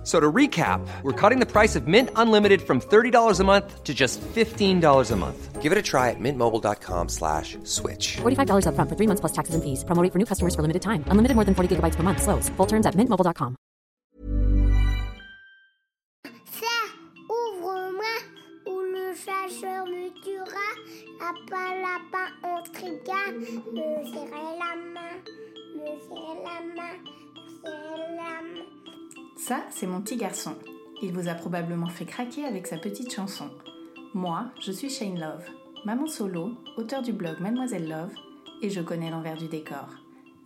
F- So to recap, we're cutting the price of Mint Unlimited from $30 a month to just $15 a month. Give it a try at mintmobile.com slash switch. $45 upfront for three months plus taxes and fees. Promo rate for new customers for limited time. Unlimited more than 40 gigabytes per month. Slows. Full terms at mintmobile.com. Ça, ouvre-moi, ou le chasseur me tuera. Lapin, lapin, on trigane. Me serrer la main, me serrer la main, me serrer la main. Ça, c'est mon petit garçon. Il vous a probablement fait craquer avec sa petite chanson. Moi, je suis Shane Love, maman solo, auteur du blog Mademoiselle Love, et je connais l'envers du décor.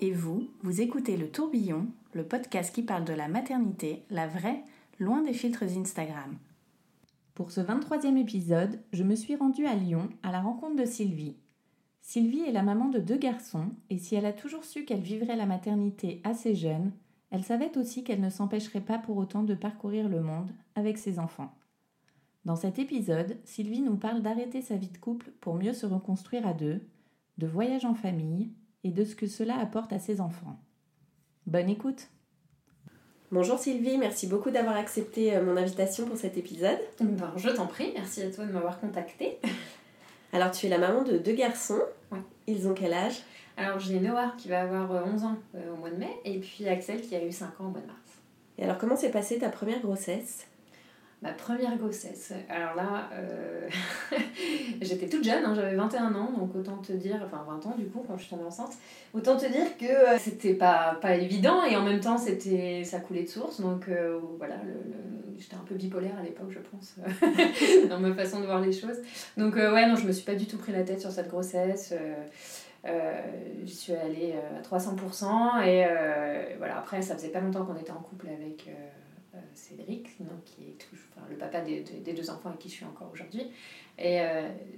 Et vous, vous écoutez Le Tourbillon, le podcast qui parle de la maternité, la vraie, loin des filtres Instagram. Pour ce 23e épisode, je me suis rendue à Lyon à la rencontre de Sylvie. Sylvie est la maman de deux garçons, et si elle a toujours su qu'elle vivrait la maternité assez jeune, elle savait aussi qu'elle ne s'empêcherait pas pour autant de parcourir le monde avec ses enfants. Dans cet épisode, Sylvie nous parle d'arrêter sa vie de couple pour mieux se reconstruire à deux, de voyage en famille et de ce que cela apporte à ses enfants. Bonne écoute Bonjour Sylvie, merci beaucoup d'avoir accepté euh, mon invitation pour cet épisode. Ben, Je t'en prie, merci à toi de m'avoir contactée. Alors tu es la maman de deux garçons. Ouais. Ils ont quel âge? Alors j'ai Noah qui va avoir euh, 11 ans euh, au mois de mai, et puis Axel qui a eu 5 ans au mois de mars. Et alors comment s'est passée ta première grossesse? Ma première grossesse. Alors là, euh, j'étais toute jeune, hein, j'avais 21 ans, donc autant te dire, enfin 20 ans du coup quand je suis tombée enceinte, autant te dire que euh, c'était pas, pas évident et en même temps c'était ça coulait de source, donc euh, voilà, le, le- j'étais un peu bipolaire à l'époque je pense, dans ma façon de voir les choses. Donc euh, ouais, non, je me suis pas du tout pris la tête sur cette grossesse. Euh, je suis allée euh, à 300% et euh, voilà, après ça faisait pas longtemps qu'on était en couple avec... euh, Cédric, donc, qui est toujours, enfin, le papa des, des- deux enfants avec qui je suis encore aujourd'hui. Et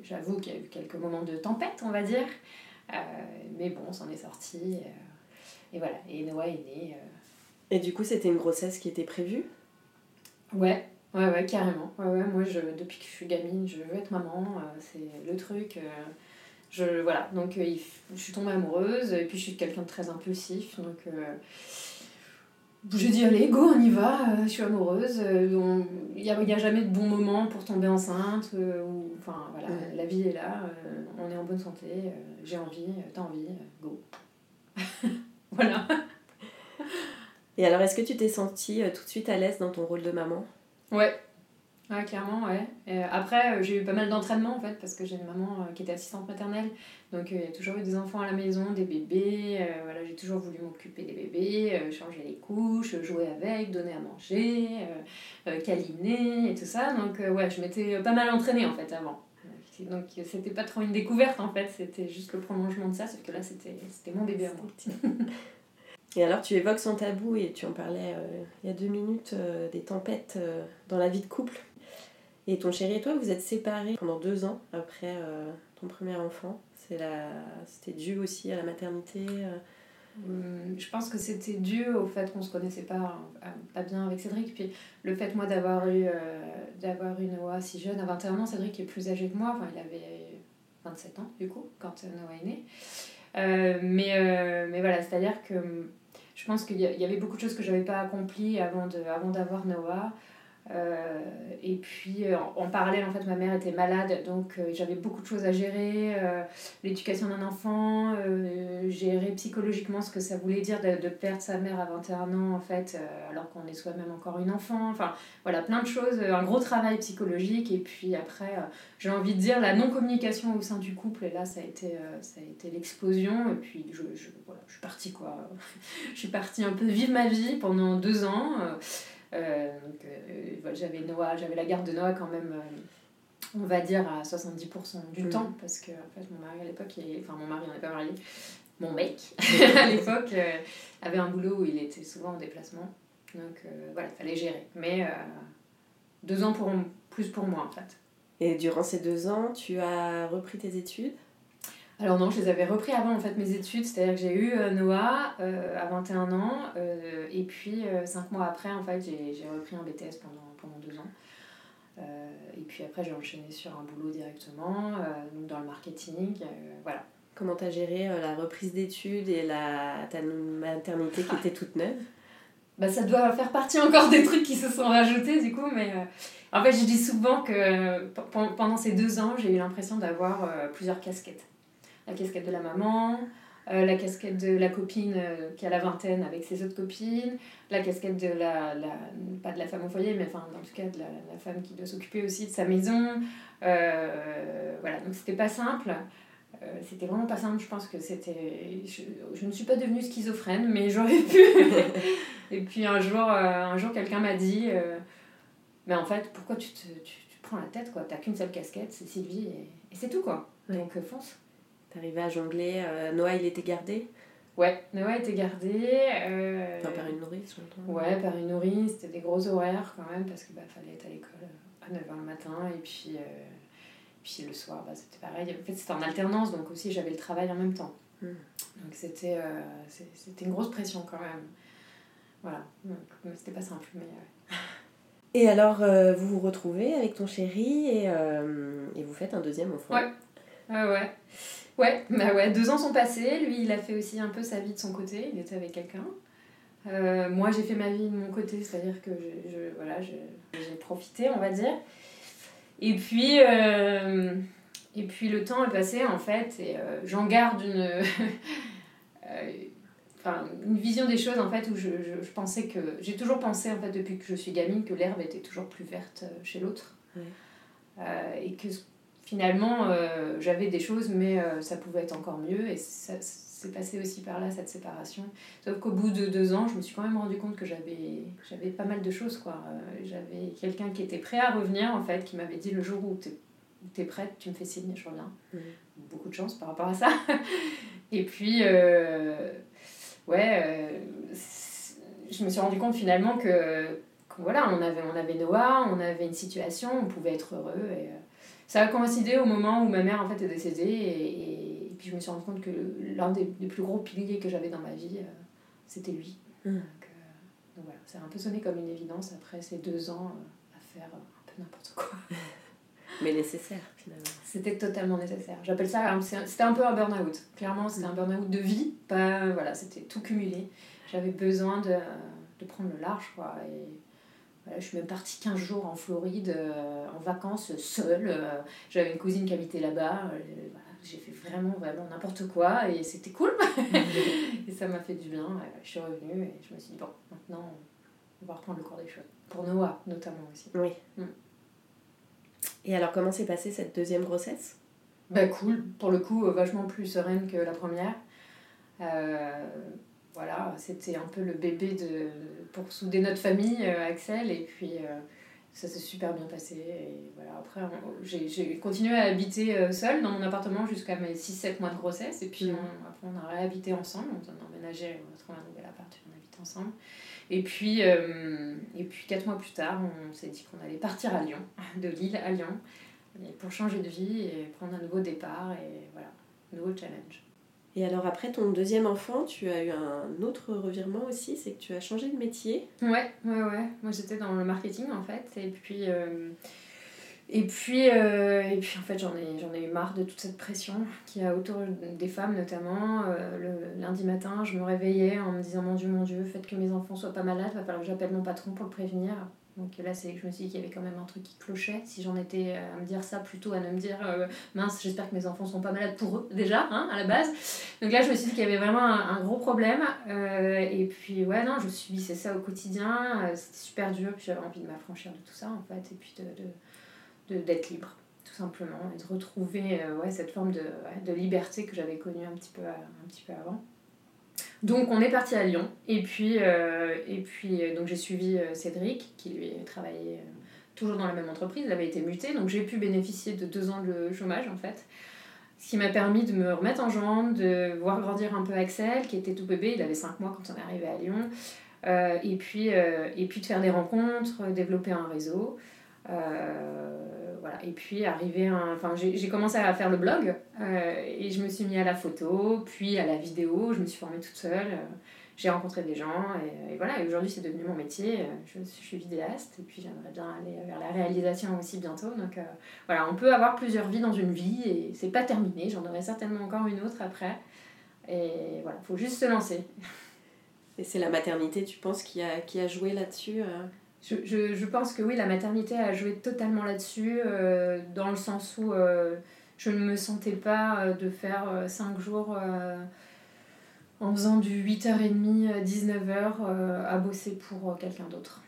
j'avoue qu'il y a eu quelques moments de tempête, on va dire. Mais bon, on s'en est sorti. et voilà, et Noah est né. Et du coup c'était une grossesse qui était prévue? Ouais, ouais, ouais, carrément. Ouais, ouais, moi, je, depuis que je suis gamine, je veux être maman. c'est le truc. Je, voilà, donc euh, je suis tombée amoureuse. Et puis, je suis quelqu'un de très impulsif. Donc, euh, j'ai dit, allez, go, on y va. euh, je suis amoureuse. Il n'y a, y a jamais de bon moment pour tomber enceinte. ou, enfin, voilà, Ouais. la vie est là. on est en bonne santé. j'ai envie, t'as envie, go. voilà. Et alors est-ce que tu t'es sentie tout de suite à l'aise dans ton rôle de maman? Ouais. Ouais, clairement, ouais. Et après, euh, j'ai eu pas mal d'entraînement en fait, parce que j'ai une maman euh, qui était assistante maternelle. Donc, euh, il y a toujours eu des enfants à la maison, des bébés. euh, voilà, j'ai toujours voulu m'occuper des bébés, euh, changer les couches, jouer avec, donner à manger, euh, euh, câliner et tout ça. Donc, euh, ouais, je m'étais pas mal entraînée en fait avant. Donc, euh, c'était pas trop une découverte en fait, c'était juste le prolongement de ça, sauf que là, c'était mon bébé à moi. Et alors tu évoques son tabou et tu en parlais euh, il y a deux minutes euh, des tempêtes euh, dans la vie de couple. Et ton chéri et toi vous êtes séparés pendant deux ans après euh, ton premier enfant. C'est la... C'était dû aussi à la maternité. euh. Hum, Je pense que c'était dû au fait qu'on se connaissait pas, euh, pas bien avec Cédric. Puis le fait, moi, d'avoir eu, d'avoir eu Noah si jeune, à 21 ans, Cédric est plus âgé que moi. Enfin, il avait 27 ans, du coup, quand Noah est né. Euh, mais, mais voilà, c'est-à-dire que hum, je pense qu'il y, avait beaucoup de choses que je n'avais pas accomplies avant, de, avant d'avoir Noah. Euh, et puis euh, en, parallèle, en fait, ma mère était malade, donc euh, j'avais beaucoup de choses à gérer. l'éducation d'un enfant, gérer psychologiquement ce que ça voulait dire de, de perdre sa mère à 21 ans, en fait, alors qu'on est soi-même encore une enfant. Enfin, voilà, plein de choses, un gros travail psychologique. Et puis après, j'ai envie de dire la non-communication au sein du couple. Et là, ça a été, ça été l'explosion. Et puis, je, je, voilà, je suis partie, quoi. je suis partie un peu vivre ma vie pendant deux ans. Euh, euh, j'avais Noah, j'avais la garde de Noah quand même. euh, on va dire à 70% du Mhm. temps, parce que en fait, mon mari à l'époque, enfin mon mari, on n'est pas marié, mon mec à l'époque euh, avait un boulot où il était souvent en déplacement. Donc euh, voilà, il fallait gérer. Mais euh, deux ans pour, plus pour moi en fait. Et durant ces deux ans, tu as repris tes études? Alors non, je les avais repris avant en fait mes études, c'est-à-dire que j'ai eu euh, Noah euh, à 21 ans euh, et puis 5 mois après en fait j'ai repris un BTS pendant, pendant deux ans. Euh, et puis après j'ai enchaîné sur un boulot directement, euh, donc dans le marketing, euh, voilà. Comment t'as géré euh, la reprise d'études et la, ta maternité qui était toute neuve? Bah, ça doit faire partie encore des trucs qui se sont rajoutés du coup, mais euh, en fait je dis souvent que euh, pe- pen- pendant ces deux ans j'ai eu l'impression d'avoir euh, plusieurs casquettes. La casquette de la maman, euh, la casquette de la copine euh, qui a la vingtaine avec ses autres copines, la casquette de la, la pas de la femme au foyer, mais enfin en tout cas de la, la femme qui doit s'occuper aussi de sa maison. Euh, voilà, donc c'était pas simple. C'était vraiment pas simple, je pense que c'était... Je, je ne suis pas devenue schizophrène, mais j'aurais pu. Et puis un jour, un jour quelqu'un m'a dit, mais en fait, pourquoi tu te, tu, tu prends la tête, quoi? T'as qu'une seule casquette, c'est Sylvie, et, et c'est tout, quoi. Ouais. Donc fonce. T'arrivais à jongler, euh, Noah il était gardé? Ouais, Noah était gardé. euh, Enfin, par une nourrice, j'entends. Ouais, par une nourrice, c'était des gros horaires quand même, parce qu'il bah, fallait être à l'école à 9h le matin, et puis, euh, puis le soir, bah, c'était pareil. En fait, c'était en alternance, donc aussi j'avais le travail en même temps. Mm. Donc c'était euh, c'était une grosse pression quand même. Voilà, donc c'était pas simple, mais euh, Et alors, euh, vous vous retrouvez avec ton chéri et, euh, et vous faites un deuxième enfant? Ouais. Ouais, ouais. Ouais, bah ouais, deux ans sont passés. Lui, il a fait aussi un peu sa vie de son côté. Il était avec quelqu'un. Euh, moi, j'ai fait ma vie de mon côté, c'est-à-dire que je, je- voilà, j'ai profité, on va dire. Et puis, euh, et puis le temps est passé, en fait, et euh, j'en garde une, enfin, une vision des choses, en fait, où je, je, je pensais que... J'ai toujours pensé, en fait, depuis que je suis gamine, que l'herbe était toujours plus verte chez l'autre. Ouais. Et que finalement, euh, j'avais des choses, mais euh, ça pouvait être encore mieux. Et ça, c'est passé aussi par là, cette séparation. Sauf qu'au bout de deux ans, je me suis quand même rendu compte que j'avais j'avais pas mal de choses. quoi. Euh, j'avais quelqu'un qui était prêt à revenir, en fait, qui m'avait dit le jour où tu es prête, tu me fais signe, je reviens. Mhm. Beaucoup de chance par rapport à ça. et puis, ouais, je me suis rendu compte finalement que, que voilà, on avait, on avait Noah, on avait une situation, on pouvait être heureux. Et, ça a coïncidé au moment où ma mère en fait est décédée et, puis je me suis rendu compte que l'un des, des plus gros piliers que j'avais dans ma vie, euh, c'était lui. Mm. Donc, euh, donc voilà, ça a un peu sonné comme une évidence après ces deux ans euh, à faire un peu n'importe quoi. Mais nécessaire, finalement. C'était totalement nécessaire. J'appelle ça, c'était un peu un burn-out. Clairement, c'était un burn-out de vie. Pas, voilà, c'était tout cumulé. J'avais besoin de, de prendre le large, quoi. Et voilà, je suis même partie 15 jours en Floride, euh, en vacances, seule. Euh, J'avais une cousine qui habitait là-bas. Euh, voilà, J'ai fait vraiment, vraiment n'importe quoi. Et c'était cool. et ça m'a fait du bien. Je suis revenue et je me suis dit, bon, maintenant, on va reprendre le cours des choses. Pour Noah, notamment aussi. Oui. Mm. Et alors, comment s'est passée cette deuxième grossesse? Bah cool, pour le coup, euh, vachement plus sereine que la première. Voilà, c'était un peu le bébé de, pour souder notre famille, euh, Axel, et puis euh, ça s'est super bien passé. Et voilà, après, j'ai continué à habiter euh, seule dans mon appartement jusqu'à mes 6-7 mois de grossesse, et puis Mhm. on- après on a réhabité ensemble, on a emménagé, on a trouvé un nouvel appart, et on habite ensemble. Et puis, euh, et puis 4 mois plus tard, on s'est dit qu'on allait partir à Lyon, de Lille à Lyon, pour changer de vie et prendre un nouveau départ, et voilà, nouveau challenge. Et alors, après ton deuxième enfant, tu as eu un autre revirement aussi, c'est que tu as changé de métier. Ouais, ouais, ouais. Moi, j'étais dans le marketing, en fait. Et puis, euh, et puis, euh, et puis en fait, j'en ai, j'en ai eu marre de toute cette pression qu'il y a autour des femmes, notamment. Euh, le lundi matin, je me réveillais en me disant Mon Dieu, mon Dieu, faites que mes enfants soient pas malades, va falloir que j'appelle mon patron pour le prévenir. Donc là, c'est, je me suis dit qu'il y avait quand même un truc qui clochait. Si j'en étais à me dire ça, plutôt à ne me dire euh, Mince, j'espère que mes enfants sont pas malades pour eux, déjà, hein, à la base. Donc là, je me suis dit qu'il y avait vraiment un, gros problème. Euh, et puis, ouais, non, je subissais ça au quotidien. Euh, C'était super dur. Puis j'avais envie de m'affranchir de tout ça, en fait. Et puis de, de, de- d'être libre, tout simplement. Et de retrouver euh, ouais, cette forme de, de liberté que j'avais connue un petit peu, un petit peu avant. Donc, on est parti à Lyon. Et puis, euh, et puis euh, donc j'ai suivi euh, Cédric, qui lui travaillait toujours dans la même entreprise. Il avait été muté. Donc, j'ai pu bénéficier de deux ans de chômage, en fait. Ce qui m'a permis de me remettre en jambes, de voir grandir un peu Axel, qui était tout bébé, il avait 5 mois quand on est arrivé à Lyon, et, puis, et puis de faire des rencontres, développer un réseau. Voilà. Et puis, arrivé enfin, j'ai commencé à faire le blog et je me suis mis à la photo, puis à la vidéo. Je me suis formée toute seule j'ai rencontré des gens et, voilà, et aujourd'hui c'est devenu mon métier. Je, suis vidéaste et puis j'aimerais bien aller vers la réalisation aussi bientôt. Donc euh, voilà, on peut avoir plusieurs vies dans une vie et c'est pas terminé, j'en aurai certainement encore une autre après. Et voilà, faut juste se lancer. Et c'est la maternité, tu penses, qui a, qui a joué là-dessus euh? Je, je, pense que oui, la maternité a joué totalement là-dessus, euh, dans le sens où je ne me sentais pas de faire 5 jours en faisant du 8h30, 19h euh, à bosser pour euh, quelqu'un d'autre.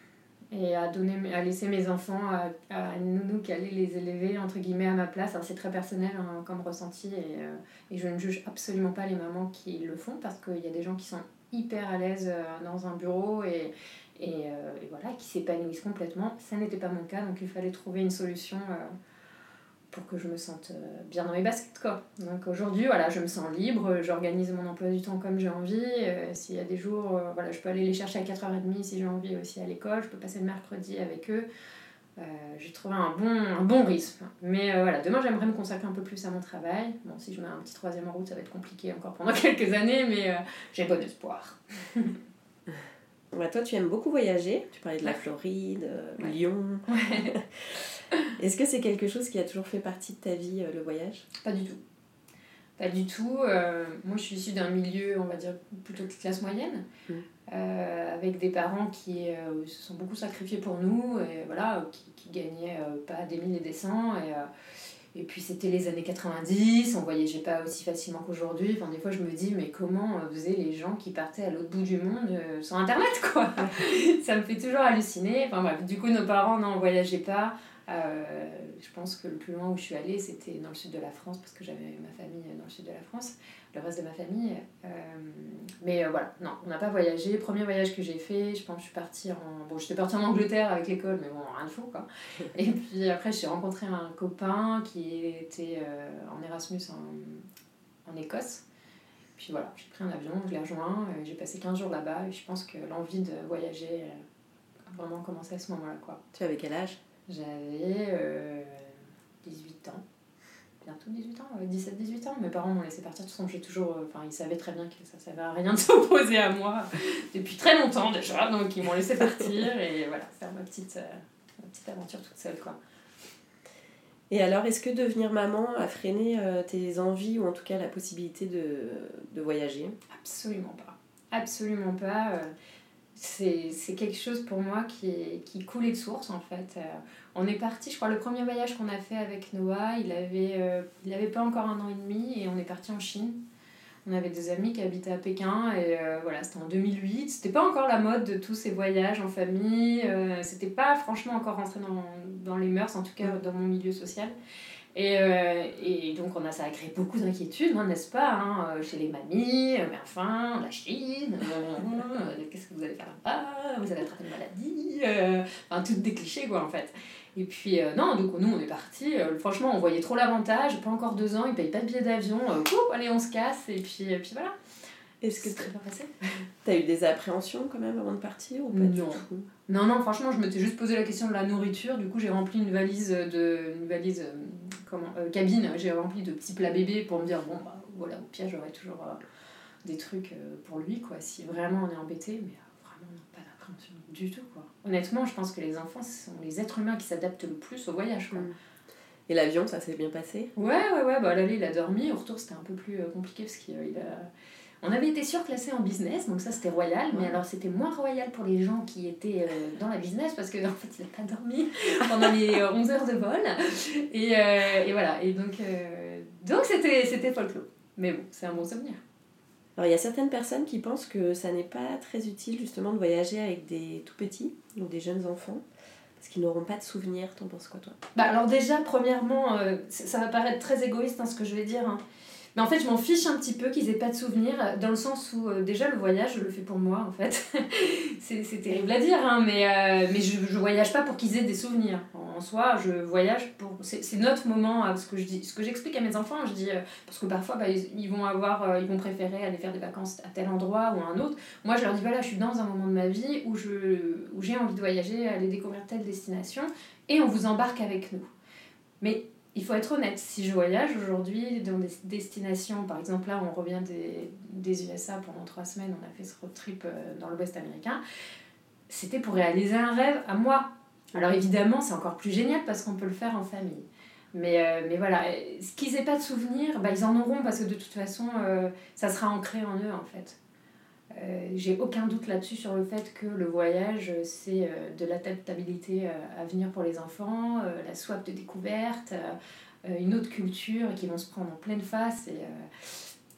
Et à, donner, à laisser mes enfants à, à nounou qui allait les élever, entre guillemets, à ma place. c'est très personnel hein, comme ressenti et, euh, et, je ne juge absolument pas les mamans qui le font parce qu'il y a des gens qui sont hyper à l'aise dans un bureau et, et, et voilà, qui s'épanouissent complètement. Ça n'était pas mon cas, donc il fallait trouver une solution pour que je me sente euh, bien dans mes baskets quoi. Donc aujourd'hui voilà, je me sens libre, j'organise mon emploi du temps comme j'ai envie. Euh, s'il y a des jours, euh, voilà, je peux aller les chercher à 4h30 si j'ai envie aussi à l'école, je peux passer le mercredi avec eux. j'ai trouvé un bon, un bon rythme. Mais voilà, demain j'aimerais me consacrer un peu plus à mon travail. Bon, si je mets un petit troisième en route, ça va être compliqué encore pendant quelques années, mais j'ai bon espoir. Bah, toi, tu aimes beaucoup voyager. Tu parlais de la Floride, Lyon. Est-ce que c'est quelque chose qui a toujours fait partie de ta vie, euh, le voyage? Pas du tout. Pas du tout. Euh, moi, je suis issue d'un milieu, on va dire, plutôt de classe moyenne, mm. euh, avec des parents qui se sont beaucoup sacrifiés pour nous, et voilà, qui, qui gagnaient pas des mille et des cents. Et, et puis, c'était les années 90, on voyageait pas aussi facilement qu'aujourd'hui. Enfin, des fois, je me dis, mais comment faisaient les gens qui partaient à l'autre bout du monde sur Internet, quoi? Ça me fait toujours halluciner. Enfin, bref, du coup, nos parents, non, voyageaient pas. Euh, je pense que le plus loin où je suis allée, c'était dans le sud de la France, parce que j'avais ma famille dans le sud de la France, le reste de ma famille. Euh, mais euh, voilà, non, on n'a pas voyagé. Premier voyage que j'ai fait, je pense que je suis partie en. Bon, j'étais partie en Angleterre avec l'école, mais bon, rien de fou, quoi. Et puis après, j'ai rencontré un copain qui était en Erasmus en, en Écosse. Puis voilà, j'ai pris un avion, je l'ai rejoint, j'ai passé 15 jours là-bas et je pense que l'envie de voyager a vraiment commencé à ce moment-là. Quoi. Tu avais quel âge? J'avais 18 euh, ans. Bientôt 18 ans, 17-18 ans. Mes parents m'ont laissé partir. De toute façon, j'ai toujours. Euh, enfin, ils savaient très bien que ça ne servait à rien de s'opposer à moi depuis très longtemps déjà. Donc, ils m'ont laissé partir et voilà, faire ma petite, euh, ma petite aventure toute seule, quoi. Et alors, est-ce que devenir maman a freiné tes envies ou en tout cas la possibilité de, de voyager? Absolument pas. Absolument pas c'est quelque chose pour moi qui, est, qui coulait de source en fait. Euh, on est parti, je crois, le premier voyage qu'on a fait avec Noah, il avait, euh, il avait pas encore un an et demi et on est parti en Chine. On avait des amis qui habitaient à Pékin et euh, voilà, c'était en 2008. C'était pas encore la mode de tous ces voyages en famille. c'était pas franchement encore rentré dans, dans les mœurs, en tout cas dans mon milieu social. Et, euh, et, donc, on a, ça a créé beaucoup d'inquiétudes, hein, n'est-ce pas, hein, euh, chez les mamies, euh, mais enfin, la Chine, qu'est-ce que vous allez faire là-bas, vous allez attraper une maladie, enfin, toutes des clichés, quoi, en fait. Et puis, non, donc nous, on est partis, franchement, on voyait trop l'avantage, pas encore deux ans, ils payent pas de billets d'avion, allez, on se casse, et puis, et puis voilà. Est-ce que très bien passé T'as eu des appréhensions quand même avant de partir ou pas non. du tout? Non, non, franchement, je m'étais juste posé la question de la nourriture. Du coup, j'ai rempli une valise de une valise comment euh, cabine. J'ai rempli de petits plats bébés pour me dire bon bah voilà au pire j'aurai toujours euh, des trucs euh, pour lui quoi. Si vraiment on est embêté, mais vraiment pas d'appréhension du tout quoi. Honnêtement, je pense que les enfants sont les êtres humains qui s'adaptent le plus au voyage quoi. Mm. Et l'avion, ça s'est bien passé? Ouais, ouais, ouais. Bah, l'aller, il a dormi. Au retour, c'était un peu plus compliqué parce qu'il a on avait été surclassé en business, donc ça c'était royal, mais alors c'était moins royal pour les gens qui étaient euh, dans la business parce qu'en en fait il n'a pas dormi pendant les 11 heures de vol. Et, euh, et voilà, et donc euh, donc c'était, c'était folklore. Mais bon, c'est un bon souvenir. Alors il y a certaines personnes qui pensent que ça n'est pas très utile justement de voyager avec des tout petits, donc des jeunes enfants. Parce qu'ils n'auront pas de souvenirs, t'en penses quoi toi? Bah alors déjà, premièrement, ça va paraître très égoïste hein, ce que je vais dire, hein. Mais en fait, je m'en fiche un petit peu qu'ils aient pas de souvenirs, dans le sens où euh, déjà le voyage, je le fais pour moi en fait. c'est terrible à dire, hein, mais, euh, mais je, voyage pas pour qu'ils aient des souvenirs. en soi, je voyage pour. C'est notre moment, euh, ce que j'explique à mes enfants, je dis. euh, parce que parfois, bah, ils, vont avoir. euh, ils vont préférer aller faire des vacances à tel endroit ou à un autre. Moi, je leur dis voilà, je suis dans un moment de ma vie où je- où j'ai envie de voyager, aller découvrir telle destination, et on vous embarque avec nous. Mais il faut être honnête, si je voyage aujourd'hui dans des destinations, par exemple là on revient des, USA pendant trois semaines, on a fait ce road trip euh, dans l'Ouest américain, c'était pour réaliser un rêve à moi. Alors évidemment c'est encore plus génial parce qu'on peut le faire en famille. Mais, euh, voilà, ce qu'ils n'aient pas de souvenirs, bah, ils en auront parce que de toute façon euh, ça sera ancré en eux en fait. Euh, J'ai aucun doute là-dessus sur le fait que le voyage, c'est euh, de l'adaptabilité euh, à venir pour les enfants, la soif de découverte, une autre culture qui vont se prendre en pleine face.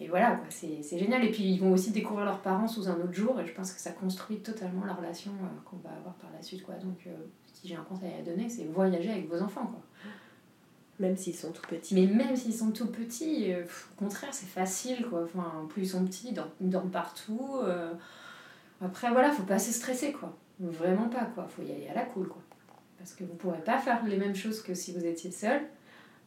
Et, voilà, c'est génial. Et puis ils vont aussi découvrir leurs parents sous un autre jour. Et je pense que ça construit totalement la relation qu'on va avoir par la suite. Quoi. Donc si j'ai un conseil à donner, c'est voyager avec vos enfants. Même s'ils sont tout petits. Mais même s'ils sont tout petits, euh, au contraire, c'est facile, quoi. Enfin, plus ils sont petits, ils dorment, partout. euh. Après, voilà, faut pas se stresser, quoi. Vraiment pas, quoi. Faut y aller à la cool, quoi. Parce que vous pourrez pas faire les mêmes choses que si vous étiez seul.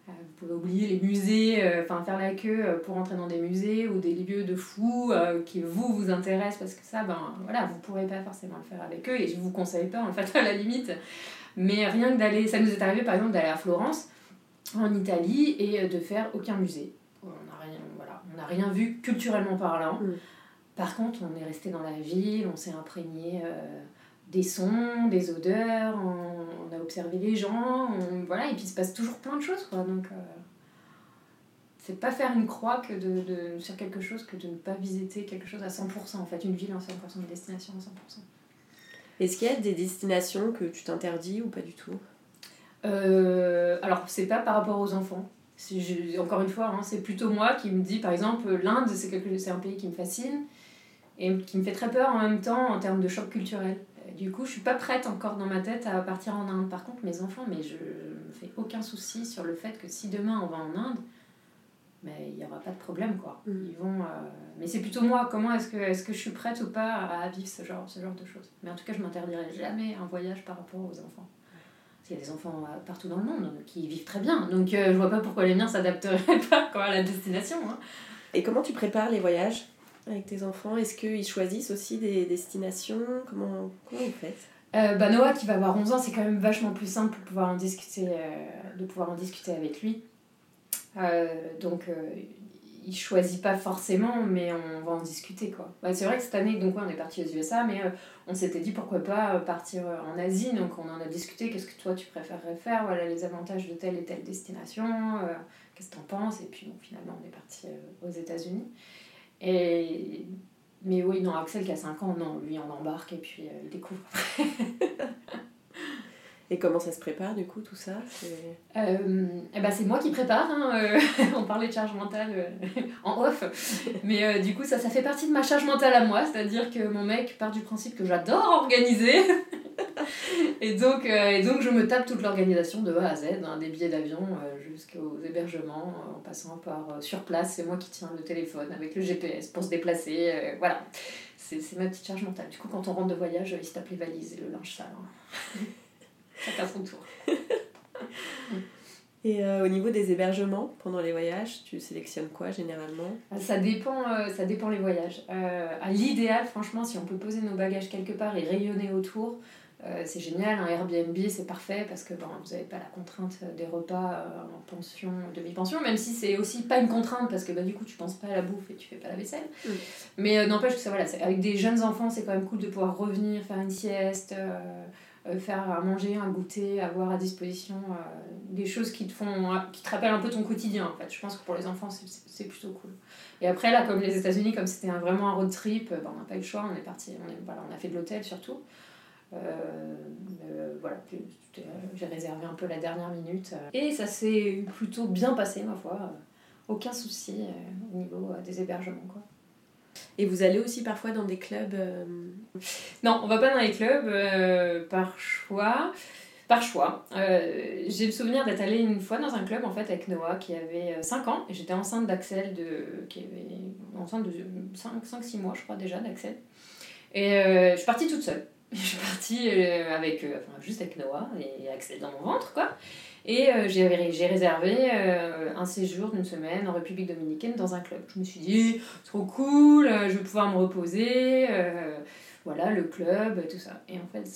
Euh, vous pouvez oublier les musées, euh, enfin faire la queue pour entrer dans des musées ou des lieux de fous qui vous vous intéressent parce que ça, ben voilà, vous pourrez pas forcément le faire avec eux et je vous conseille pas en fait à la limite. Mais rien que d'aller, ça nous est arrivé par exemple d'aller à Florence en Italie et euh, de faire aucun musée. On n'a rien, voilà, on rien vu culturellement parlant. Mm. Par contre, on est resté dans la ville, on s'est imprégné euh, des sons, des odeurs, on, on a observé les gens, on- voilà, et puis il se passe toujours plein de choses, quoi. Donc, euh, c'est pas faire une croix que de, de- sur quelque chose que de ne pas visiter quelque chose à 100%, en fait, une ville à 100%, une destination à 100%. Est-ce qu'il y a des destinations que tu t'interdis ou pas du tout? Euh, alors, c'est pas par rapport aux enfants. Je- encore une fois, hein, c'est plutôt moi qui me dis, par exemple, l'Inde, c'est quelque- c'est un pays qui me fascine et qui me fait très peur en même temps en termes de choc culturel. Euh, Du coup, je suis pas prête encore dans ma tête à partir en Inde. Par contre, mes enfants, mais je me fais aucun souci sur le fait que si demain on va en Inde, mais il n'y aura pas de problème quoi. Mm. Ils vont, euh, Mais c'est plutôt moi, comment est-ce que, est que je suis prête ou pas à vivre ce genre, ce genre de choses? Mais en tout cas, je m'interdirai jamais un voyage par rapport aux enfants. Parce qu'il y a des enfants euh, partout dans le monde qui vivent très bien. Donc euh, je vois pas pourquoi les miens s'adapteraient pas quoi, à la destination. hein. Et comment tu prépares les voyages avec tes enfants? Est-ce qu'ils choisissent aussi des destinations? Comment, comment vous faites? Euh, bah Noah qui va avoir 11 ans, c'est quand même vachement plus simple pour pouvoir en discuter, euh, de pouvoir en discuter avec lui. Euh, donc il choisit pas forcément, mais on va en discuter quoi. Bah, c'est vrai que cette année, donc ouais, on est parti aux USA, mais euh, on s'était dit pourquoi pas euh, partir euh, en Asie, donc on en a discuté. Qu'est-ce que toi tu préférerais faire? Voilà les avantages de telle et telle destination. Qu'est-ce que t'en penses? Et puis finalement on est parti aux États-Unis. Et mais oui, non, Axel qui a 5 ans, non, lui on embarque et puis il découvre Et comment ça se prépare du coup tout ça? C'est- Euh, eh ben c'est moi qui prépare, hein, euh, on parlait de charge mentale euh, en off, mais du coup ça, ça fait partie de ma charge mentale à moi, c'est-à-dire que mon mec part du principe que j'adore organiser, et, donc, et donc je me tape toute l'organisation de A à Z, hein, des billets d'avion jusqu'aux hébergements, en passant par sur place, c'est moi qui tiens le téléphone avec le GPS pour se déplacer, voilà, c'est c'est ma petite charge mentale. Du coup quand on rentre de voyage, il se tape les valises et le linge sale. hein. Chacun son tour. Et euh, au niveau des hébergements pendant les voyages, tu sélectionnes quoi généralement? Ça dépend, euh, ça dépend les voyages. Euh, à l'idéal, franchement, si on peut poser nos bagages quelque part et rayonner autour, euh, c'est génial. Un Airbnb, c'est parfait parce que bon, vous n'avez pas la contrainte des repas euh, en pension, demi-pension, même si c'est aussi pas une contrainte parce que bah, du coup, tu penses pas à la bouffe et tu fais pas la vaisselle. Mm. Mais euh, n'empêche que ça, voilà, avec des jeunes enfants, c'est quand même cool de pouvoir revenir, faire une sieste. Euh, faire à manger, un goûter, avoir à disposition euh, des choses qui te font qui te rappellent un peu ton quotidien en fait. Je pense que pour les enfants c'est- plutôt cool. Et après là comme les États-Unis comme c'était vraiment un road trip, ben, on n'a pas eu le choix, on est parti, on, a fait de l'hôtel surtout. Voilà, j'ai réservé un peu la dernière minute et ça s'est plutôt bien passé ma foi. aucun souci au niveau des hébergements quoi. Et vous allez aussi parfois dans des clubs euh, Non, on va pas dans les clubs euh, par choix. Par choix. Euh, j'ai le souvenir d'être allée une fois dans un club en fait avec Noah qui avait 5 ans j'étais enceinte d'Axel de qui avait enceinte de 5 6 mois je crois déjà d'Axel. Et je suis partie toute seule. Je suis partie avec, enfin, juste avec Noah et Axel dans mon ventre, quoi. Et euh, j'ai réservé euh, un séjour d'une semaine en République dominicaine dans un club. Je me suis dit, trop cool, euh, je vais pouvoir me reposer. voilà, le club, tout ça. Et en fait,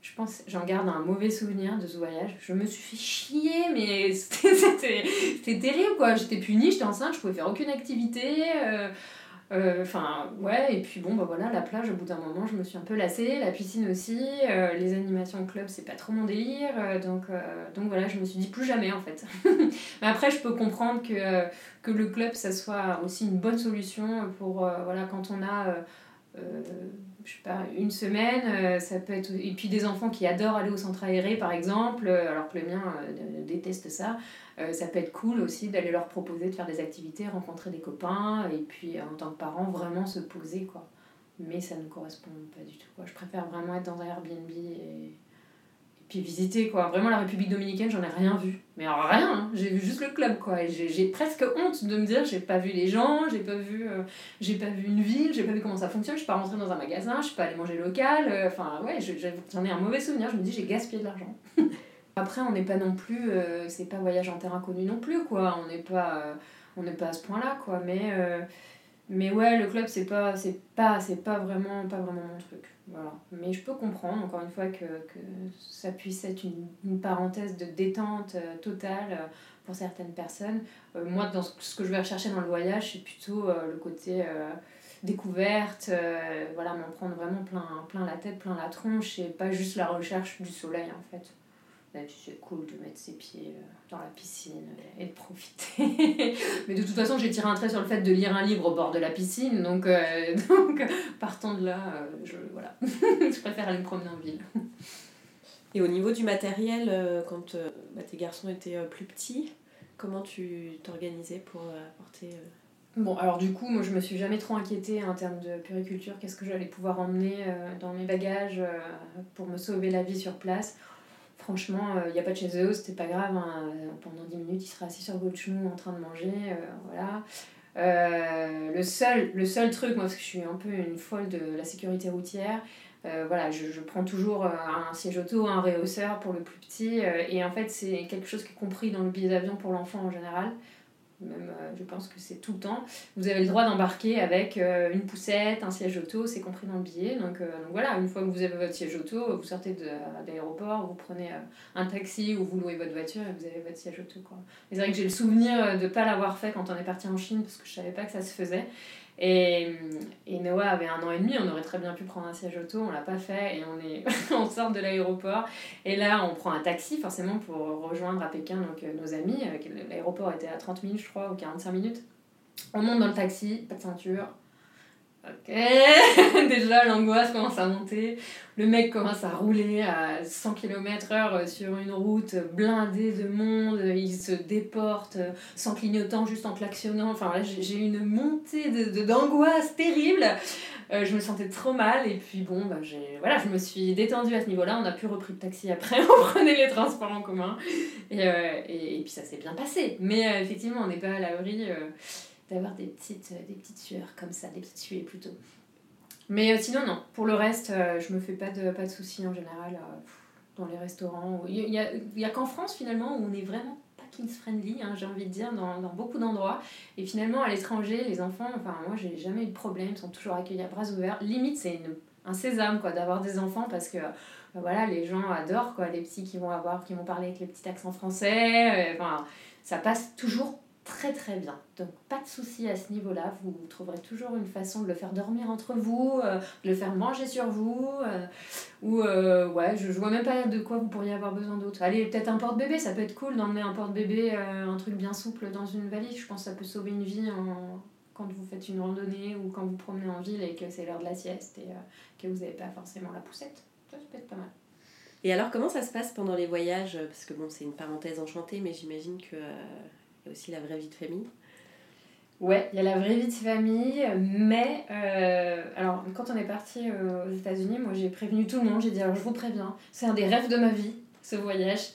je pense, j'en garde un mauvais souvenir de ce voyage. Je me suis fait chier, mais c'était terrible, quoi. J'étais punie, j'étais enceinte, je pouvais faire aucune activité. Euh, Enfin, ouais, et puis bon, bah voilà, la plage, au bout d'un moment, je me suis un peu lassée, la piscine aussi, euh, les animations club, c'est pas trop mon délire, euh, donc, donc voilà, je me suis dit plus jamais en fait. Mais après, je peux comprendre que, le club, ça soit aussi une bonne solution pour, voilà, quand on a. je sais pas, une semaine, ça peut être. Et puis des enfants qui adorent aller au centre aéré, par exemple, alors que le mien déteste ça. Euh, ça peut être cool aussi d'aller leur proposer de faire des activités, rencontrer des copains, et puis euh, en tant que parent, vraiment se poser, quoi. Mais ça ne correspond pas du tout, quoi. Je préfère vraiment être dans un Airbnb et, puis visiter, quoi. Vraiment, la République Dominicaine, j'en ai rien vu. Mais rien, hein. j'ai vu juste le club, quoi. J'ai presque honte de me dire, j'ai pas vu les gens, j'ai pas vu... euh, j'ai pas vu une ville, j'ai pas vu comment ça fonctionne, je suis pas rentrée dans un magasin, je suis pas allée manger local, euh, enfin ouais, je- j'ai- j'en ai un mauvais souvenir, je me dis j'ai gaspillé de l'argent. Après, on n'est pas non plus, euh, c'est pas voyage en terrain connu non plus, quoi, on n'est pas, euh, on n'est pas à ce point-là, quoi, mais, euh, mais ouais, le club, c'est pas, c'est pas, c'est pas vraiment, pas vraiment mon truc, voilà. Mais je peux comprendre, encore une fois, que, que ça puisse être une, une parenthèse de détente totale pour certaines personnes. Moi, dans ce que je vais rechercher dans le voyage, c'est plutôt le côté découverte, voilà, m'en prendre vraiment plein, plein la tête, plein la tronche, et pas juste la recherche du soleil, en fait. C'est cool de mettre ses pieds euh, dans la piscine et de profiter. Mais de toute façon, j'ai tiré un trait sur le fait de lire un livre au bord de la piscine, donc, euh, donc partant de là, euh, je, voilà. je préfère aller me promener en ville. Et au niveau du matériel, quand euh, bah, tes garçons étaient euh, plus petits, comment tu t'organisais pour euh, apporter euh, Bon, alors du coup, moi je me suis jamais trop inquiétée en termes de puriculture. Qu'est-ce que j'allais pouvoir emmener euh, dans mes bagages euh, pour me sauver la vie sur place Franchement, il n'y a pas de chez eux, c'était pas grave. hein. Euh, Pendant 10 minutes, il sera assis sur votre en train de manger. euh, voilà. Euh, le, seul, truc, moi, parce que je suis un peu une folle de la sécurité routière, euh, voilà, je, prends toujours euh, un siège auto, un réhausseur pour le plus petit. euh, et en fait, c'est quelque chose qui est compris dans le billet d'avion pour l'enfant en général. Même, euh, je pense que c'est tout le temps. Vous avez le droit d'embarquer avec euh, une poussette, un siège auto, c'est compris dans le billet. Donc, euh, donc voilà, une fois que vous avez votre siège auto, vous sortez de, d'aéroport, vous prenez un taxi ou vous louez votre voiture et vous avez votre siège auto. C'est vrai que j'ai le souvenir de ne pas l'avoir fait quand on est parti en Chine parce que je savais pas que ça se faisait. Et, Noah avait un an et demi, on aurait très bien pu prendre un siège auto, on l'a pas fait et on, est, on sort de l'aéroport. Et là, on prend un taxi forcément pour rejoindre à Pékin euh, nos amis. Euh, L'aéroport était à 30 minutes, je crois, ou 45 minutes. On monte dans le taxi, pas de ceinture. Ok, déjà l'angoisse commence à monter. Le mec commence à rouler à 100 km/h sur une route blindée de monde. Il se déporte euh, sans clignotant, juste en klaxonnant. Enfin j'ai une montée de, de- d'angoisse terrible. Euh, je me sentais trop mal et puis bon, bah, voilà, je me suis détendue à ce niveau-là. On a plus repris le taxi après, on prenait les transports en commun. Et, euh, puis ça s'est bien passé. Mais effectivement, on n'est pas à l'abri euh, d'avoir des petites, euh, des petites sueurs comme ça, des petites suées plutôt. Mais euh, sinon, non. Pour le reste, euh, je me fais pas de, pas de soucis en général euh, dans les restaurants. Il y, a, y a qu'en France finalement où on est vraiment pas kids friendly, hein, j'ai envie de dire, dans, beaucoup d'endroits. Et finalement, à l'étranger, les enfants, enfin, moi, j'ai jamais eu de problème, ils sont toujours accueillis à bras ouverts. Limite, c'est un sésame, quoi, d'avoir des enfants parce que. voilà, les gens adorent les petits qui vont avoir, qui vont parler avec les petits accents français. Enfin, ça passe toujours très très bien. Donc pas de souci à ce niveau-là. Vous trouverez toujours une façon de le faire dormir entre vous, euh, de le faire manger sur vous. euh, ou euh, ouais, je, vois même pas de quoi vous pourriez avoir besoin d'autre. Allez, peut-être un porte-bébé, ça peut être cool d'emmener un porte-bébé, un truc bien souple dans une valise. Je pense que ça peut sauver une vie quand vous faites une randonnée ou quand vous promenez en ville et que c'est l'heure de la sieste et que vous n'avez pas forcément la poussette. Ça, ça peut être pas mal. Et alors, comment ça se passe pendant les voyages? Parce que bon, c'est une parenthèse enchantée, mais j'imagine qu'il y a aussi la vraie vie de famille. Ouais, il y a la vraie vie de famille, mais euh, alors quand on est parti euh, aux États-Unis, moi j'ai prévenu tout le monde, j'ai dit alors je vous préviens, c'est un des rêves de ma vie, ce voyage.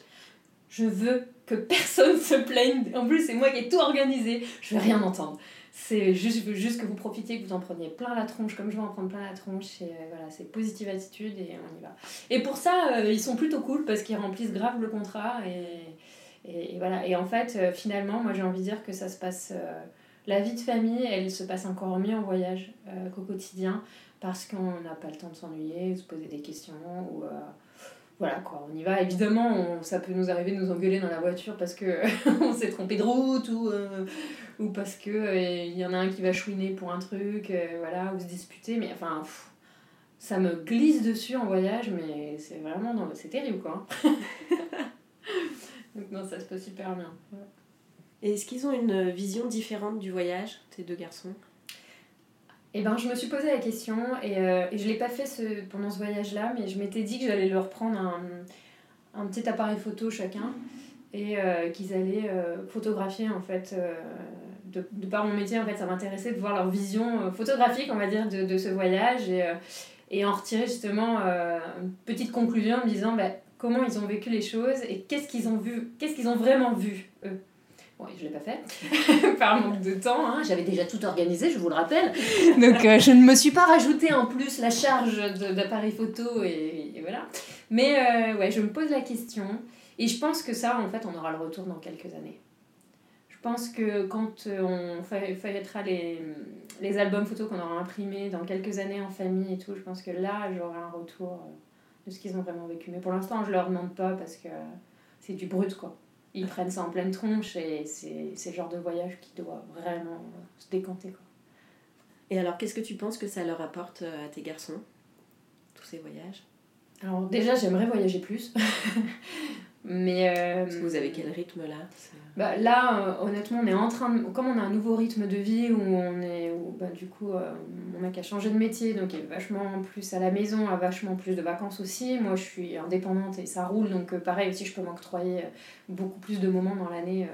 Je veux que personne se plaigne. En plus, c'est moi qui ai tout organisé. Je veux rien entendre. c'est juste, je veux juste que vous profitiez, que vous en preniez plein la tronche, comme je vais en prendre plein la tronche. Et euh, voilà, c'est positive attitude et on y va. Et pour ça, ils sont plutôt cool parce qu'ils remplissent grave le contrat. Et, et, voilà. Et en fait, euh, finalement, moi j'ai envie de dire que ça se passe. euh, la vie de famille, elle se passe encore mieux en voyage euh, qu'au quotidien parce qu'on n'a pas le temps de s'ennuyer, de se poser des questions. Ou, voilà quoi, on y va. Évidemment, ça peut nous arriver de nous engueuler dans la voiture parce que on s'est trompé de route ou, ou parce que il y en a un qui va chouiner pour un truc, voilà, ou se disputer. Mais enfin, ça me glisse dessus en voyage, mais c'est vraiment c'est terrible quoi. Donc non, ça se passe super bien. Ouais. Et est-ce qu'ils ont une vision différente du voyage, ces deux garçons? Eh ben, je me suis posé la question et, euh, et je ne l'ai pas fait ce, pendant ce voyage-là, mais je m'étais dit que j'allais leur prendre un, un petit appareil photo chacun et euh, qu'ils allaient euh, photographier en fait. euh, de, de par mon métier, en fait, ça m'intéressait de voir leur vision euh, photographique, on va dire, de, de ce voyage et, euh, et en retirer justement euh, une petite conclusion en me disant bah, comment ils ont vécu les choses et qu'est-ce qu'ils ont vu, qu'est-ce qu'ils ont vraiment vu, eux. Bon, je ne l'ai pas fait, par manque de temps, hein. j'avais déjà tout organisé, je vous le rappelle. Donc euh, je ne me suis pas rajouté en plus la charge d'appareil photo et, voilà. Mais euh, ouais, je me pose la question et je pense que ça, en fait, on aura le retour dans quelques années. Je pense que quand euh, on feuille- feuillettera les, les albums photos qu'on aura imprimés dans quelques années en famille et tout, je pense que là, j'aurai un retour de ce qu'ils ont vraiment vécu. Mais pour l'instant, je leur demande pas parce que c'est du brut, quoi. Ils prennent ça en pleine tronche et c'est le genre de voyage qui doit vraiment euh, se décanter, quoi. Et alors, qu'est-ce que tu penses que ça leur apporte euh, à tes garçons, tous ces voyages? Alors déjà, j'aimerais voyager plus. Mais euh, Parce que vous avez quel rythme là? Bah, là, euh, honnêtement, on est en train de... Comme on a un nouveau rythme de vie où on est... Où, bah, du coup, euh, mon mec a changé de métier, donc il est vachement plus à la maison, a vachement plus de vacances aussi. Moi, je suis indépendante et ça roule, donc euh, pareil aussi, je peux m'octroyer euh, beaucoup plus de moments dans l'année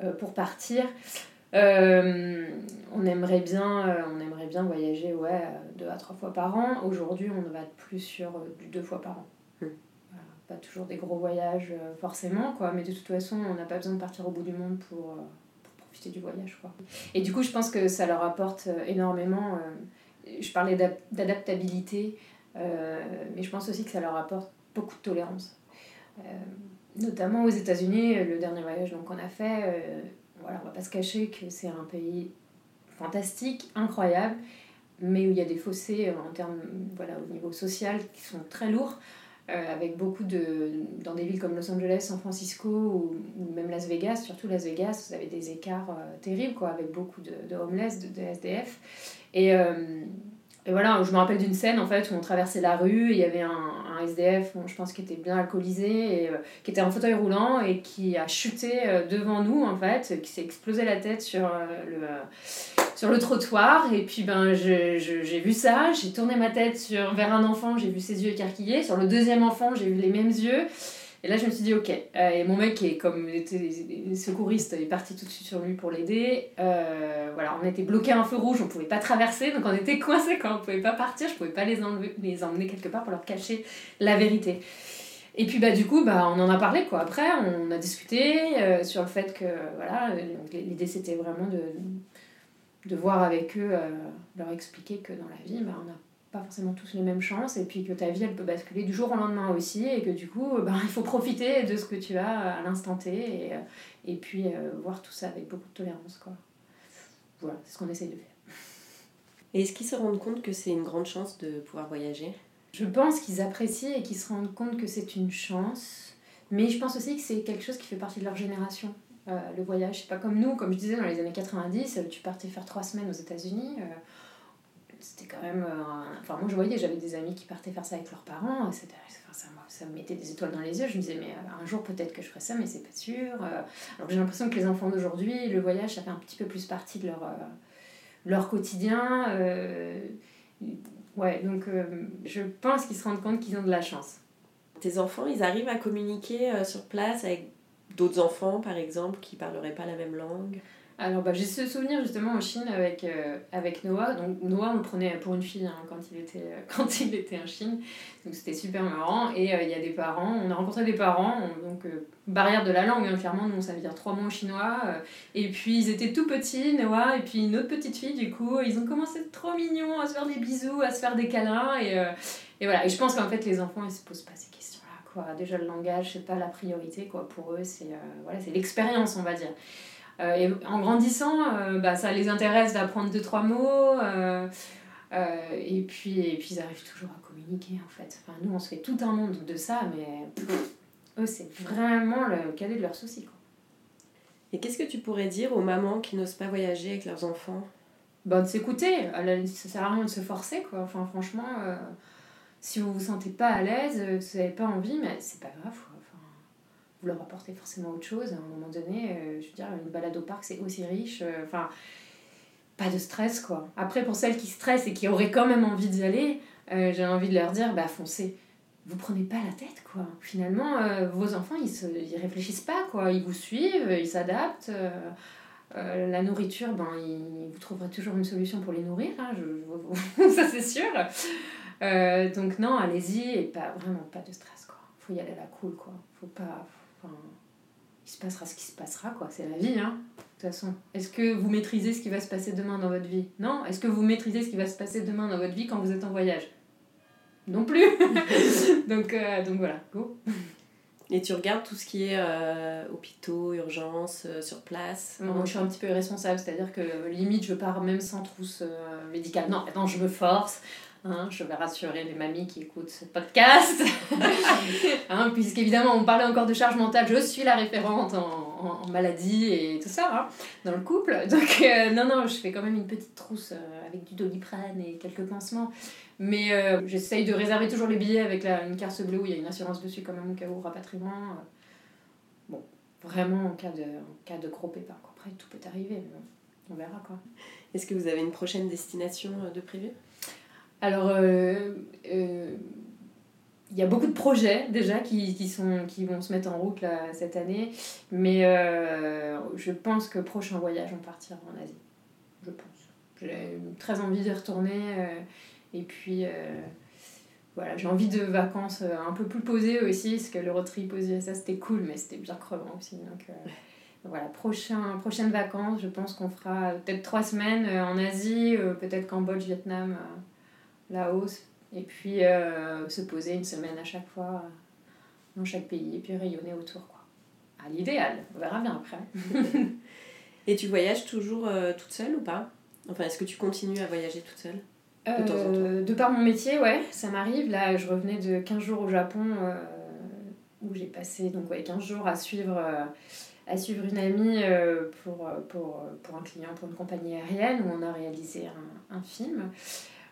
euh, euh, pour partir. Euh, on aimerait bien euh, on aimerait bien voyager ouais euh, deux à trois fois par an aujourd'hui on va être plus sur euh, du deux fois par an Hmm. Pas toujours des gros voyages euh, forcément quoi. Mais de toute façon on n'a pas besoin de partir au bout du monde pour, euh, pour profiter du voyage quoi. Et du coup je pense que ça leur apporte euh, énormément je parlais d'ap- d'adaptabilité mais je pense aussi que ça leur apporte beaucoup de tolérance. Notamment aux États-Unis le dernier voyage qu'on a fait voilà, on va pas se cacher que c'est un pays fantastique, incroyable, mais où il y a des fossés en termes, voilà, au niveau social qui sont très lourds, euh, avec beaucoup de. dans des villes comme Los Angeles, San Francisco ou, même Las Vegas, surtout Las Vegas, vous avez des écarts euh, terribles, quoi, avec beaucoup de, de homeless, de, SDF. Et. euh, et voilà, je me rappelle d'une scène en fait où on traversait la rue et il y avait un, SDF, je pense qui était bien alcoolisé et qui était en fauteuil roulant et qui a chuté devant nous en fait, qui s'est explosé la tête sur le, sur le trottoir et puis ben j'ai vu ça, j'ai tourné ma tête sur, vers un enfant, j'ai vu ses yeux écarquillés, sur le deuxième enfant j'ai vu les mêmes yeux. Et là je me suis dit ok, Euh, et mon mec qui est comme était secouriste est parti tout de suite sur lui pour l'aider, Euh, voilà on était bloqué à un feu rouge, on pouvait pas traverser donc on était coincés quand on pouvait pas partir, je pouvais pas les, enlever, les emmener quelque part pour leur cacher la vérité. Et puis bah du coup bah on en a parlé quoi. Après on a discuté euh, sur le fait que voilà l'idée c'était vraiment de de voir avec eux euh, leur expliquer que dans la vie bah, on n'a pas forcément tous les mêmes chances et puis que ta vie elle peut basculer du jour au lendemain aussi et que du coup bah, il faut profiter de ce que tu as à l'instant T et, euh, et puis euh, voir tout ça avec beaucoup de tolérance quoi. Voilà, c'est ce qu'on essaye de faire. Et est-ce qu'ils se rendent compte que c'est une grande chance de pouvoir voyager? Je pense qu'ils apprécient et qu'ils se rendent compte que c'est une chance, mais je pense aussi que c'est quelque chose qui fait partie de leur génération. Euh, le voyage, c'est pas comme nous, comme je disais dans les années 90, euh, tu partais faire trois semaines aux États-Unis. euh, c'était quand même. Enfin, moi je voyais, j'avais des amis qui partaient faire ça avec leurs parents. C'était, enfin, ça, ça me mettait des étoiles dans les yeux. Je me disais, mais un jour peut-être que je ferai ça, mais c'est pas sûr. Alors j'ai l'impression que les enfants d'aujourd'hui, le voyage, ça fait un petit peu plus partie de leur, leur quotidien. ouais, donc je pense qu'ils se rendent compte qu'ils ont de la chance. Tes enfants, ils arrivent à communiquer sur place avec d'autres enfants, par exemple, qui parleraient pas la même langue? Alors, bah, j'ai ce souvenir justement en Chine avec, euh, avec Noah. Donc, Noah, on le prenait pour une fille hein, quand, il était, euh, quand il était en Chine. Donc, c'était super marrant. Et euh, il y a des parents, on a rencontré des parents, on- donc barrière de la langue, hein, clairement, nous on savait dire trois mots en chinois. et puis, ils étaient tout petits, Noah, et puis une autre petite fille, du coup, ils ont commencé trop mignons, à se faire des bisous, à se faire des câlins. Et, et voilà. Et je pense qu'en fait, les enfants, ils se posent pas ces questions-là, quoi. Déjà, le langage, c'est pas la priorité, quoi. Pour eux, c'est euh, voilà, c'est l'expérience, on va dire. Euh, et en grandissant, euh, bah, ça les intéresse d'apprendre deux, trois mots. et, puis, et puis ils arrivent toujours à communiquer en fait. Enfin, nous on se fait tout un monde de ça, mais pff, eux c'est vraiment le cadet de leurs soucis. Quoi. Et qu'est-ce que tu pourrais dire aux mamans qui n'osent pas voyager avec leurs enfants? Bah, de s'écouter, ça sert à rien de se forcer quoi. Enfin, franchement, euh, si vous vous sentez pas à l'aise, euh, si vous n'avez pas envie, mais c'est pas grave. vous leur apportez forcément autre chose à un moment donné. euh, je veux dire, une balade au parc c'est aussi riche. euh, Enfin, pas de stress quoi. Après, pour celles qui stressent et qui auraient quand même envie d'y aller, j'ai envie de leur dire bah foncez. Vous prenez pas la tête quoi. Finalement, vos enfants ils, se, ils réfléchissent pas quoi. Ils vous suivent, ils s'adaptent. la nourriture, ben, vous trouverez toujours une solution pour les nourrir, hein, ça c'est sûr. Euh, donc non, allez-y et pas, vraiment pas de stress quoi. Faut y aller à la cool quoi. Faut pas, enfin, il se passera ce qui se passera quoi. C'est la vie hein. De toute façon, est-ce que vous maîtrisez ce qui va se passer demain dans votre vie? Non. Est-ce que vous maîtrisez ce qui va se passer demain dans votre vie quand vous êtes en voyage? Non plus. donc euh, donc voilà, go. Et tu regardes tout ce qui est euh, hôpitaux, urgences, euh, sur place? Moi, je suis un petit peu irresponsable, c'est-à-dire que limite, je pars même sans trousse euh, médicale. Non, attends, je me force. Hein, je vais rassurer les mamies qui écoutent ce podcast. hein, Puisqu'évidemment, on parlait encore de charge mentale, je suis la référente en, en- en maladie et tout ça, hein, dans le couple. Donc, euh, non, non, je fais quand même une petite trousse euh, avec du doliprane et quelques pansements. Mais euh, j'essaye de réserver toujours les billets avec la, une carte bleue où il y a une assurance dessus, quand même, au cas où rapatriement. Bon, vraiment en cas de, en cas de gros pépin. Après, tout peut arriver, mais on verra quoi. Est-ce que vous avez une prochaine destination de prévu Alors, euh, euh, il y a beaucoup de projets déjà qui, vont se mettre en route là, cette année, mais euh, je pense que prochain voyage, on partira en Asie. Je pense. J'ai très envie d'y retourner, euh, et puis euh, voilà, j'ai envie de vacances euh, un peu plus posées aussi, parce que le road trip aux USA c'était cool, mais c'était bien crevant aussi. Donc euh, voilà, prochain, prochaines vacances, je pense qu'on fera peut-être trois semaines euh, en Asie, euh, peut-être Cambodge, Vietnam. Euh, Laos, et puis euh, se poser une semaine à chaque fois euh, dans chaque pays, et puis rayonner autour. Quoi. À l'idéal, on verra bien après. Et tu voyages toujours euh, toute seule ou pas? Enfin, est-ce que tu continues à voyager toute seule? De temps en de par mon métier, ouais, ça m'arrive. Là, je revenais de 15 jours au Japon, où j'ai passé donc, ouais, 15 jours à suivre, à suivre une amie pour, pour, pour un client, pour une compagnie aérienne, où on a réalisé un, un film.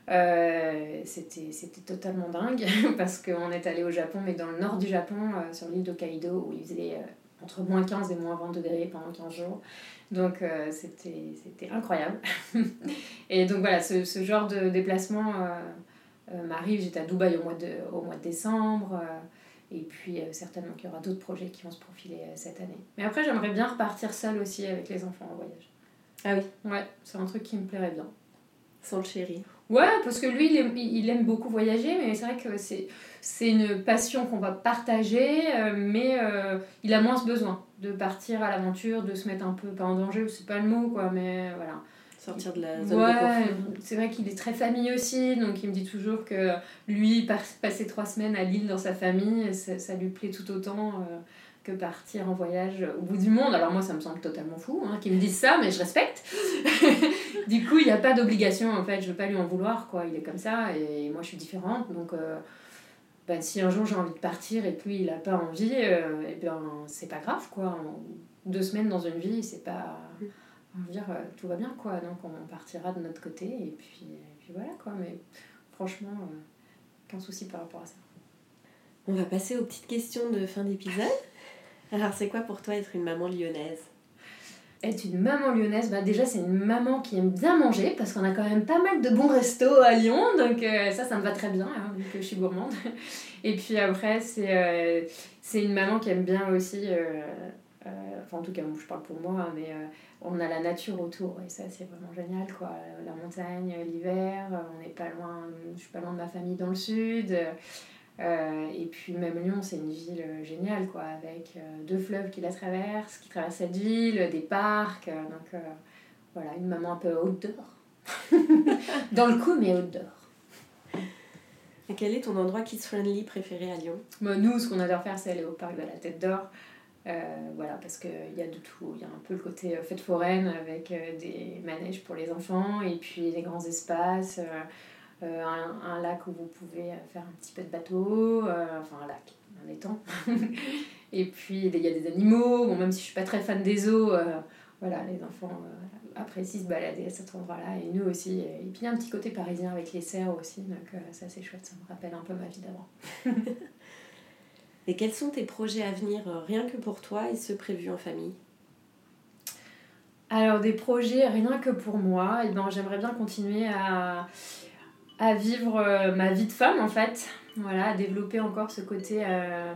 Euh, c'était c'était totalement dingue parce qu'on est allé au Japon, mais dans le nord du Japon, euh, sur l'île d'Hokkaido, où il faisait euh, entre moins 15 et moins 20 degrés pendant 15 jours. Donc c'était c'était incroyable. et donc voilà, ce, ce genre de déplacement m'arrive. J'étais à Dubaï au mois de, au mois de décembre. et puis certainement qu'il y aura d'autres projets qui vont se profiler cette année. Mais après, j'aimerais bien repartir seule aussi avec les enfants en voyage. Ah oui, Ouais, c'est un truc qui me plairait bien. sans le chéri. Ouais, parce que lui, il aime, il aime beaucoup voyager, mais c'est vrai que c'est, c'est une passion qu'on va partager, euh, mais euh, il a moins ce besoin de partir à l'aventure, de se mettre un peu, pas en danger, c'est pas le mot, quoi, mais voilà. Sortir de la zone de Ouais, confort. c'est vrai qu'il est très famille aussi, donc il me dit toujours que lui, passer trois semaines à Lille dans sa famille, ça, ça lui plaît tout autant euh, que partir en voyage au bout du monde. Alors moi, ça me semble totalement fou hein, qu'il me dise ça, mais je respecte. du coup, il n'y a pas d'obligation, en fait, je veux pas lui en vouloir, quoi. Il est comme ça, et moi, je suis différente, donc... euh, ben, si un jour j'ai envie de partir et lui il a pas envie, euh, et ben c'est pas grave quoi. Deux semaines dans une vie, c'est pas. On va dire, euh, tout va bien quoi. Donc on partira de notre côté et puis, et puis voilà quoi. Mais franchement, aucun souci par rapport à ça. On va passer aux petites questions de fin d'épisode. Alors, c'est quoi pour toi être une maman lyonnaise? Être une maman lyonnaise, bah déjà c'est une maman qui aime bien manger parce qu'on a quand même pas mal de bons restos à Lyon, donc euh, ça, ça me va très bien hein, vu que je suis gourmande. Et puis après, c'est euh, c'est une maman qui aime bien aussi euh, enfin, en tout cas, je parle pour moi, mais on a la nature autour et ça, c'est vraiment génial, quoi. La montagne, l'hiver, on n'est pas loin, je suis pas loin de ma famille dans le sud. Et puis même Lyon, c'est une ville géniale, quoi, avec deux fleuves qui la traversent, qui traversent cette ville, des parcs. donc voilà, une maman un peu outdoor. Dans le coup, mais outdoor. Et quel est ton endroit kids-friendly préféré à Lyon? Bah, Nous, ce qu'on adore faire, c'est aller au parc de la Tête d'Or. Euh, voilà, parce qu'il y a de tout. Il y a un peu le côté euh, fête foraine avec euh, des manèges pour les enfants et puis les grands espaces, un, un, lac où vous pouvez faire un petit peu de bateau, enfin un lac, un étang. et puis il y a des animaux, bon, même si je suis pas très fan des eaux, voilà, les enfants apprécient se balader à cet endroit-là et nous aussi. Et puis il y a un petit côté parisien avec les serres aussi, donc ça c'est chouette, ça me rappelle un peu ma vie d'avant. Et quels sont tes projets à venir, euh, rien que pour toi et ceux prévus en famille? Alors, des projets rien que pour moi, et eh ben, j'aimerais bien continuer à, à vivre euh, ma vie de femme en fait. Voilà, à développer encore ce côté, euh,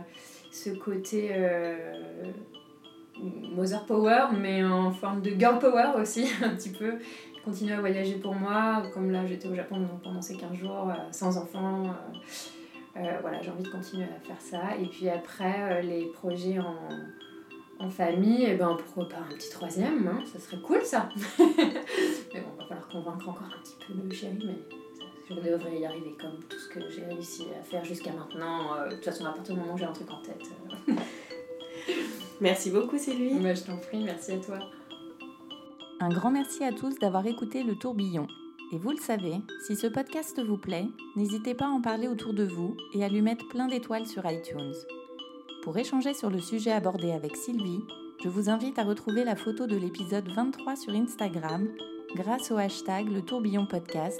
ce côté Mother Power, mais en forme de girl power aussi, un petit peu. Continuer à voyager pour moi, comme là j'étais au Japon pendant ces 15 jours, sans enfants. Euh, voilà, j'ai envie de continuer à faire ça. Et puis après, euh, les projets en, en famille, et eh ben, pourquoi pas un petit troisième, hein, ça serait cool ça. mais bon, il va falloir convaincre encore un petit peu le chéri, mais je devrais y arriver comme tout ce que j'ai réussi à faire jusqu'à maintenant. Euh, de toute façon, à partir du moment où j'ai un truc en tête. merci beaucoup Sylvie. Moi, je t'en prie, merci à toi. Un grand merci à tous d'avoir écouté le tourbillon. Et vous le savez, si ce podcast vous plaît, n'hésitez pas à en parler autour de vous et à lui mettre plein d'étoiles sur iTunes. Pour échanger sur le sujet abordé avec Sylvie, je vous invite à retrouver la photo de l'épisode 23 sur Instagram grâce au hashtag Le Tourbillon Podcast